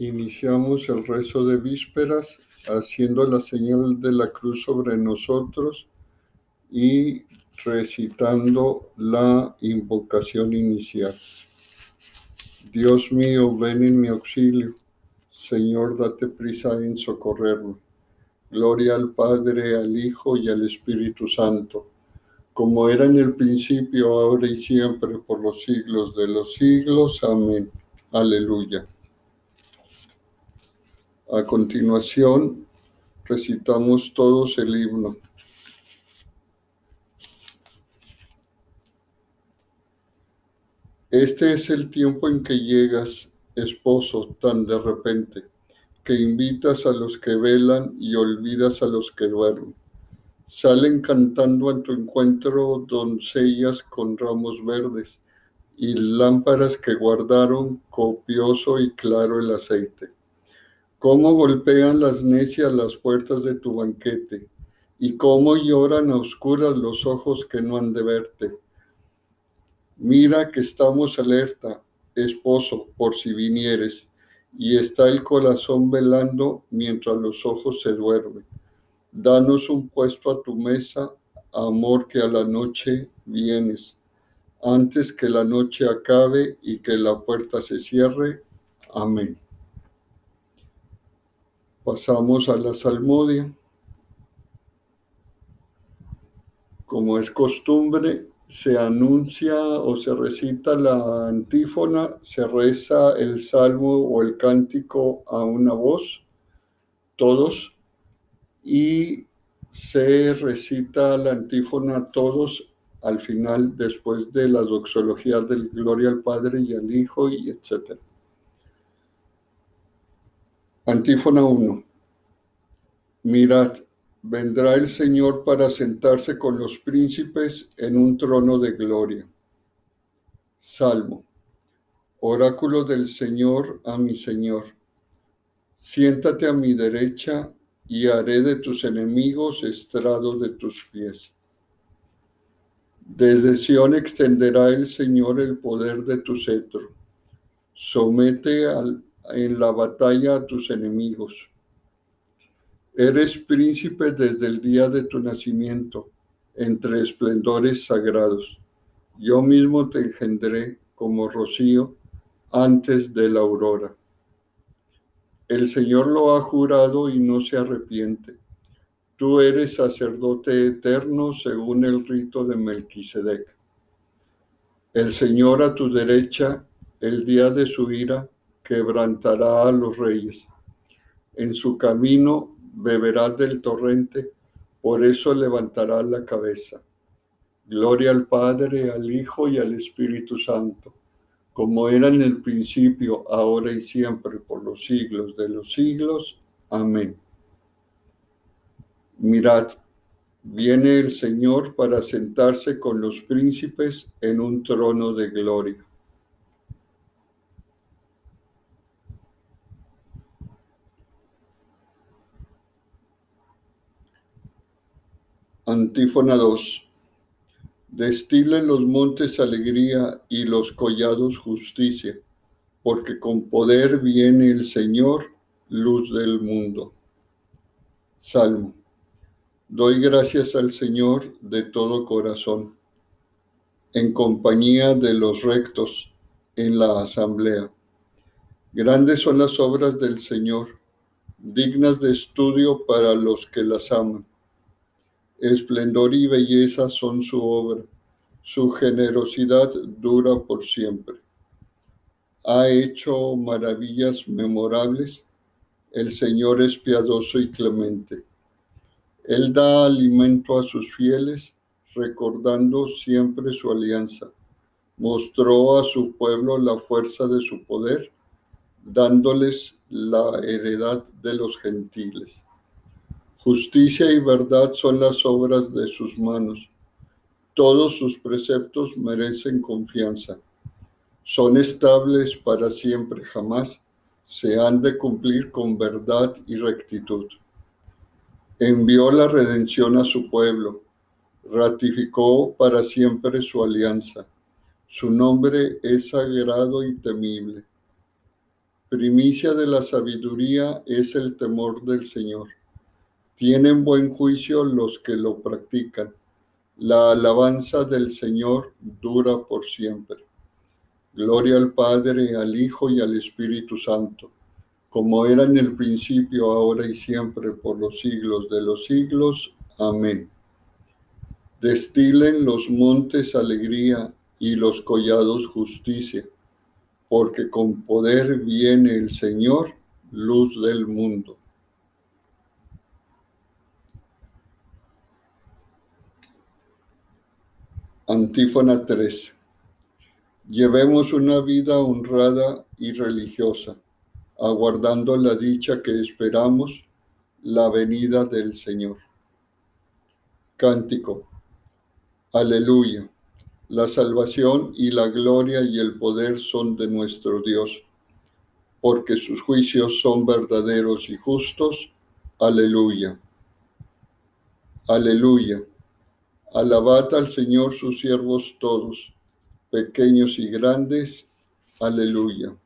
Iniciamos el rezo de vísperas haciendo la señal de la cruz sobre nosotros y recitando la invocación inicial. Dios mío, ven en mi auxilio. Señor, date prisa en socorrerme. Gloria al Padre, al Hijo y al Espíritu Santo, como era en el principio, ahora y siempre, por los siglos de los siglos. Amén. Aleluya. A continuación, recitamos todos el himno. Este es el tiempo en que llegas, esposo, tan de repente, que invitas a los que velan y olvidas a los que duermen. Salen cantando a tu encuentro doncellas con ramos verdes y lámparas que guardaron copioso y claro el aceite cómo golpean las necias las puertas de tu banquete, y cómo lloran a oscuras los ojos que no han de verte. Mira que estamos alerta, esposo, por si vinieres, y está el corazón velando mientras los ojos se duermen. Danos un puesto a tu mesa, amor que a la noche vienes, antes que la noche acabe y que la puerta se cierre. Amén. Pasamos a la salmodia. Como es costumbre, se anuncia o se recita la antífona, se reza el salmo o el cántico a una voz, todos, y se recita la antífona todos al final, después de la doxología del Gloria al Padre y al Hijo, y etcétera. Antífona 1. Mirad, vendrá el Señor para sentarse con los príncipes en un trono de gloria. Salmo. Oráculo del Señor a mi Señor. Siéntate a mi derecha y haré de tus enemigos estrado de tus pies. Desde Sión extenderá el Señor el poder de tu cetro. Somete al en la batalla a tus enemigos. Eres príncipe desde el día de tu nacimiento, entre esplendores sagrados. Yo mismo te engendré como rocío antes de la aurora. El Señor lo ha jurado y no se arrepiente. Tú eres sacerdote eterno según el rito de Melquisedec. El Señor a tu derecha, el día de su ira, quebrantará a los reyes. En su camino beberá del torrente, por eso levantará la cabeza. Gloria al Padre, al Hijo y al Espíritu Santo, como era en el principio, ahora y siempre, por los siglos de los siglos. Amén. Mirad, viene el Señor para sentarse con los príncipes en un trono de gloria. Antífona 2. Destilen los montes alegría y los collados justicia, porque con poder viene el Señor, luz del mundo. Salmo. Doy gracias al Señor de todo corazón, en compañía de los rectos en la asamblea. Grandes son las obras del Señor, dignas de estudio para los que las aman Esplendor y belleza son su obra, su generosidad dura por siempre. Ha hecho maravillas memorables, el Señor es piadoso y clemente. Él da alimento a sus fieles, recordando siempre su alianza. Mostró a su pueblo la fuerza de su poder, dándoles la heredad de los gentiles. Justicia y verdad son las obras de sus manos. Todos sus preceptos merecen confianza. Son estables para siempre, jamás se han de cumplir con verdad y rectitud. Envió la redención a su pueblo, ratificó para siempre su alianza. Su nombre es sagrado y temible. Primicia de la sabiduría es el temor del Señor. Tienen buen juicio los que lo practican. La alabanza del Señor dura por siempre. Gloria al Padre, al Hijo y al Espíritu Santo, como era en el principio, ahora y siempre, por los siglos de los siglos. Amén. Destilen los montes alegría y los collados justicia porque con poder viene el Señor, luz del mundo. Antífona 3. Llevemos una vida honrada y religiosa, aguardando la dicha que esperamos, la venida del Señor. Cántico. Aleluya. La salvación y la gloria y el poder son de nuestro Dios, porque sus juicios son verdaderos y justos. Aleluya. Aleluya. Alabad al Señor sus siervos todos, pequeños y grandes. Aleluya.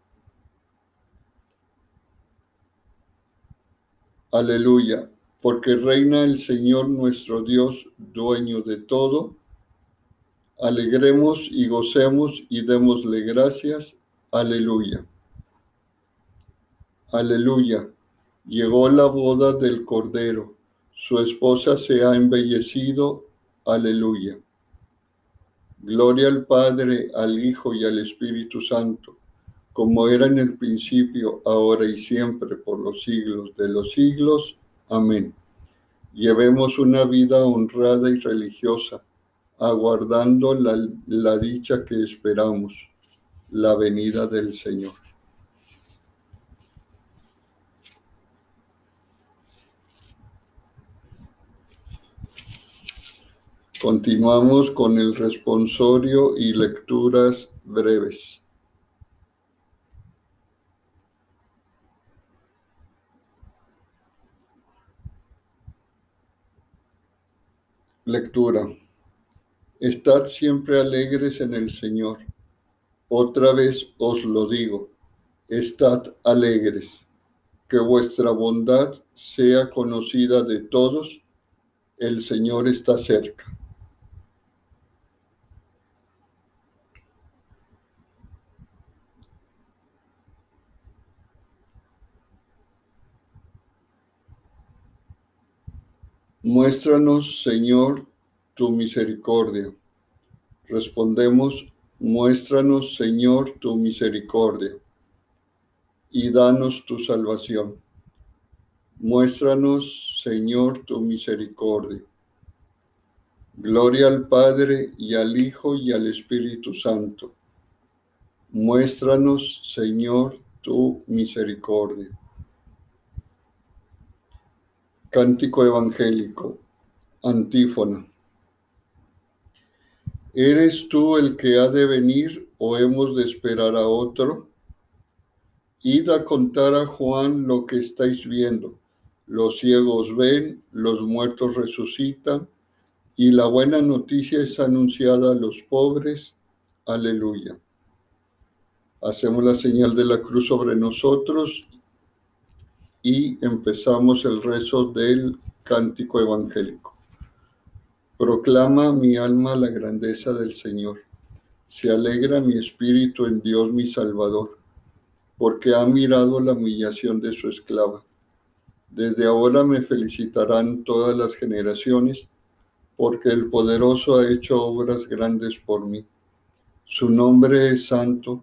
Aleluya, porque reina el Señor nuestro Dios, dueño de todo Alegremos y gocemos y démosle gracias. Aleluya. Aleluya. Llegó la boda del Cordero. Su esposa se ha embellecido. Aleluya. Gloria al Padre, al Hijo y al Espíritu Santo, como era en el principio, ahora y siempre, por los siglos de los siglos. Amén. Llevemos una vida honrada y religiosa aguardando la, dicha que esperamos, la venida del Señor. Continuamos con el responsorio y lecturas breves. Lectura. Estad siempre alegres en el Señor. Otra vez os lo digo, estad alegres, que vuestra bondad sea conocida de todos, el Señor está cerca. Muéstranos, Señor, tu misericordia. Respondemos, muéstranos, Señor, tu misericordia y danos tu salvación. Muéstranos, Señor, tu misericordia. Gloria al Padre y al Hijo y al Espíritu Santo. Muéstranos, Señor, tu misericordia. Cántico Evangélico. Antífona. ¿Eres tú el que ha de venir o hemos de esperar a otro? Id a contar a Juan lo que estáis viendo. Los ciegos ven, los muertos resucitan, y la buena noticia es anunciada a los pobres. Aleluya. Hacemos la señal de la cruz sobre nosotros y empezamos el rezo del cántico evangélico. Proclama mi alma la grandeza del Señor. Se alegra mi espíritu en Dios mi Salvador, porque ha mirado la humillación de su esclava. Desde ahora me felicitarán todas las generaciones, porque el poderoso ha hecho obras grandes por mí. Su nombre es santo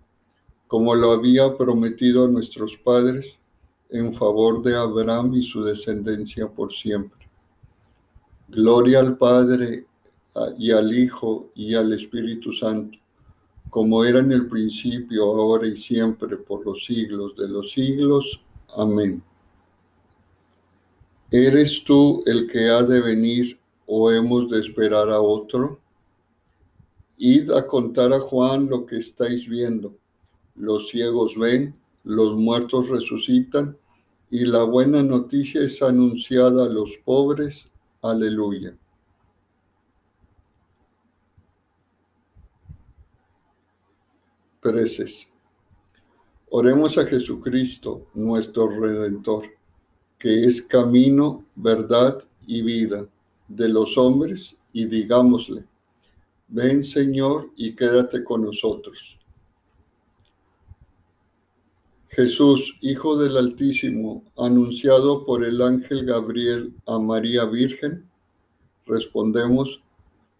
como lo había prometido a nuestros padres, en favor de Abraham y su descendencia por siempre. Gloria al Padre y al Hijo y al Espíritu Santo, como era en el principio, ahora y siempre, por los siglos de los siglos. Amén. ¿Eres tú el que ha de venir o hemos de esperar a otro? Id a contar a Juan lo que estáis viendo. Los ciegos ven, los muertos resucitan y la buena noticia es anunciada a los pobres. Aleluya. Preces. Oremos a Jesucristo, nuestro Redentor, que es camino, verdad y vida de los hombres, y digámosle, ven Señor y quédate con nosotros. Jesús, Hijo del Altísimo, anunciado por el ángel Gabriel a María Virgen, respondemos,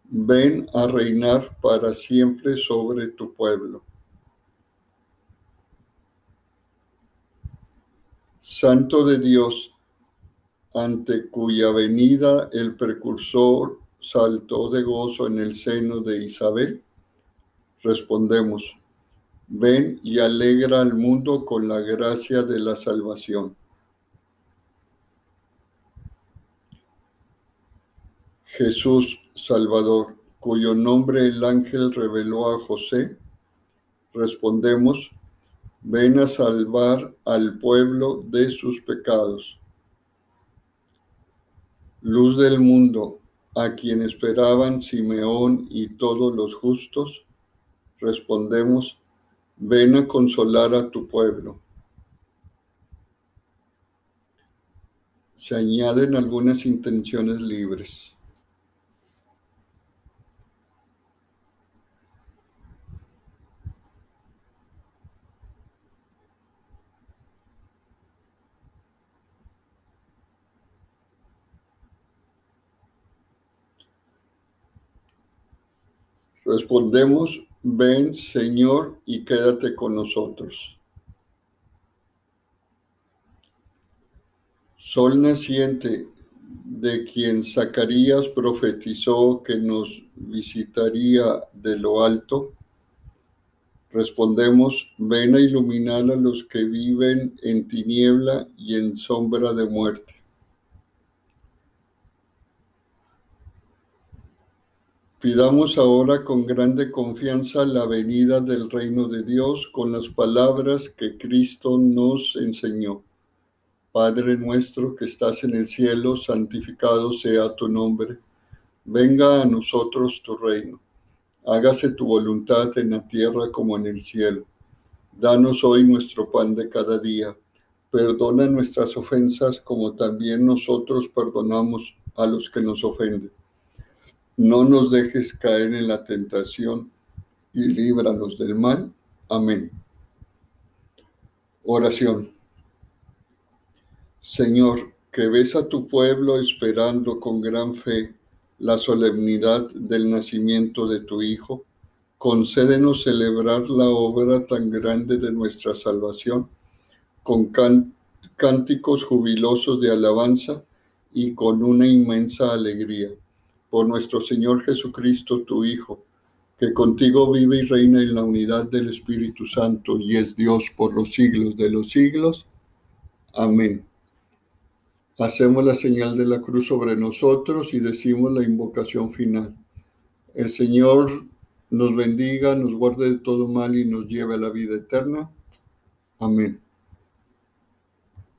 ven a reinar para siempre sobre tu pueblo. Santo de Dios, ante cuya venida el precursor saltó de gozo en el seno de Isabel, respondemos, ven y alegra al mundo con la gracia de la salvación. Jesús Salvador, cuyo nombre el ángel reveló a José, respondemos, ven a salvar al pueblo de sus pecados. Luz del mundo, a quien esperaban Simeón y todos los justos, respondemos, Ven a consolar a tu pueblo. Se añaden algunas intenciones libres. Respondemos Ven, Señor, y quédate con nosotros. Sol naciente, de quien Zacarías profetizó que nos visitaría de lo alto, respondemos, ven a iluminar a los que viven en tiniebla y en sombra de muerte Pidamos ahora con grande confianza la venida del reino de Dios con las palabras que Cristo nos enseñó. Padre nuestro que estás en el cielo, santificado sea tu nombre. Venga a nosotros tu reino. Hágase tu voluntad en la tierra como en el cielo. Danos hoy nuestro pan de cada día. Perdona nuestras ofensas como también nosotros perdonamos a los que nos ofenden no nos dejes caer en la tentación y líbranos del mal. Amén. Oración. Señor, que ves a tu pueblo esperando con gran fe la solemnidad del nacimiento de tu Hijo, concédenos celebrar la obra tan grande de nuestra salvación con cánticos jubilosos de alabanza y con una inmensa alegría por nuestro Señor Jesucristo, tu Hijo, que contigo vive y reina en la unidad del Espíritu Santo y es Dios por los siglos de los siglos. Amén. Hacemos la señal de la cruz sobre nosotros y decimos la invocación final. El Señor nos bendiga, nos guarde de todo mal y nos lleve a la vida eterna. Amén.